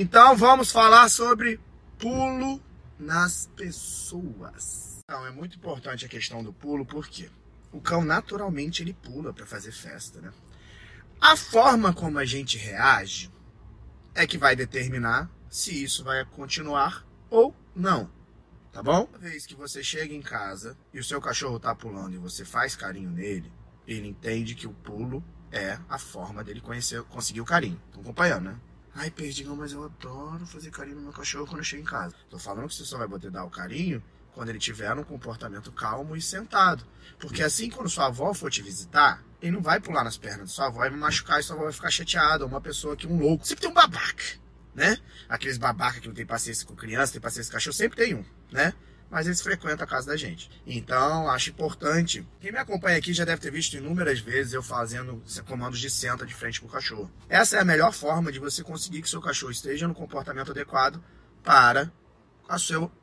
Então vamos falar sobre pulo nas pessoas. Então é muito importante a questão do pulo, porque o cão naturalmente ele pula para fazer festa, né? A forma como a gente reage é que vai determinar se isso vai continuar ou não. Tá bom? Uma vez que você chega em casa e o seu cachorro tá pulando e você faz carinho nele, ele entende que o pulo é a forma dele conhecer, conseguir o carinho. Estão acompanhando, né? Ai, Perdigão, mas eu adoro fazer carinho no meu cachorro quando eu chego em casa. Tô falando que você só vai poder dar o carinho quando ele tiver um comportamento calmo e sentado. Porque assim, quando sua avó for te visitar, ele não vai pular nas pernas de sua avó e machucar e sua avó vai ficar chateada. Uma pessoa que um louco. Sempre tem um babaca, né? Aqueles babaca que não tem paciência com criança, tem paciência com cachorro, sempre tem um, né? Mas eles frequentam a casa da gente. Então, acho importante. Quem me acompanha aqui já deve ter visto inúmeras vezes eu fazendo comandos de senta de frente com o cachorro. Essa é a melhor forma de você conseguir que seu cachorro esteja no comportamento adequado para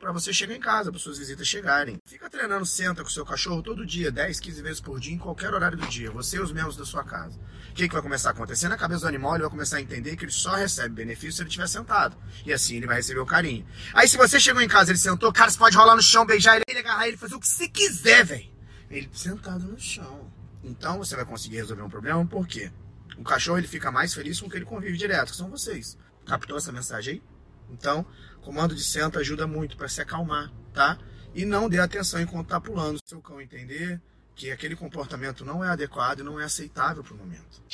para você chegar em casa, para suas visitas chegarem. Fica treinando senta com o seu cachorro todo dia, 10, 15 vezes por dia, em qualquer horário do dia, você e os membros da sua casa. O que, que vai começar a acontecer? Na cabeça do animal, ele vai começar a entender que ele só recebe benefício se ele estiver sentado. E assim ele vai receber o carinho. Aí se você chegou em casa, ele sentou, cara, você pode rolar no chão, beijar ele, agarrar ele, fazer o que você quiser, velho. Ele sentado no chão. Então você vai conseguir resolver um problema, por quê? O cachorro ele fica mais feliz com que ele convive direto, que são vocês. Captou essa mensagem aí? Então, comando de senta ajuda muito para se acalmar, tá? E não dê atenção enquanto está pulando. Seu cão entender que aquele comportamento não é adequado e não é aceitável para o momento.